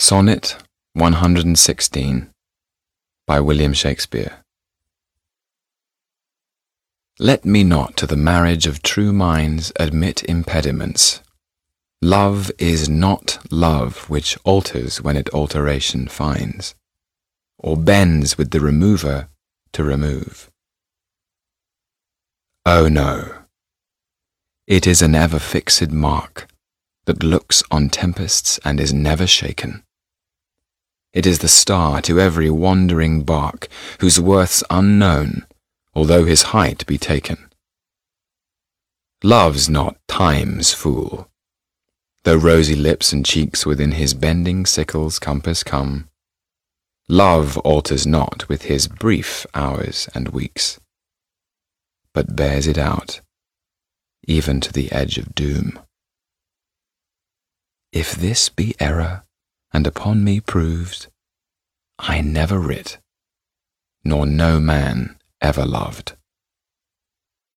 Sonnet 116 by William Shakespeare Let me not to the marriage of true minds admit impediments. Love is not love which alters when it alteration finds, or bends with the remover to remove. Oh no, it is an ever fixed mark that looks on tempests and is never shaken. It is the star to every wandering bark, whose worth's unknown, although his height be taken. Love's not time's fool, though rosy lips and cheeks within his bending sickle's compass come. Love alters not with his brief hours and weeks, but bears it out, even to the edge of doom. If this be error, and upon me proved, I never writ, nor no man ever loved.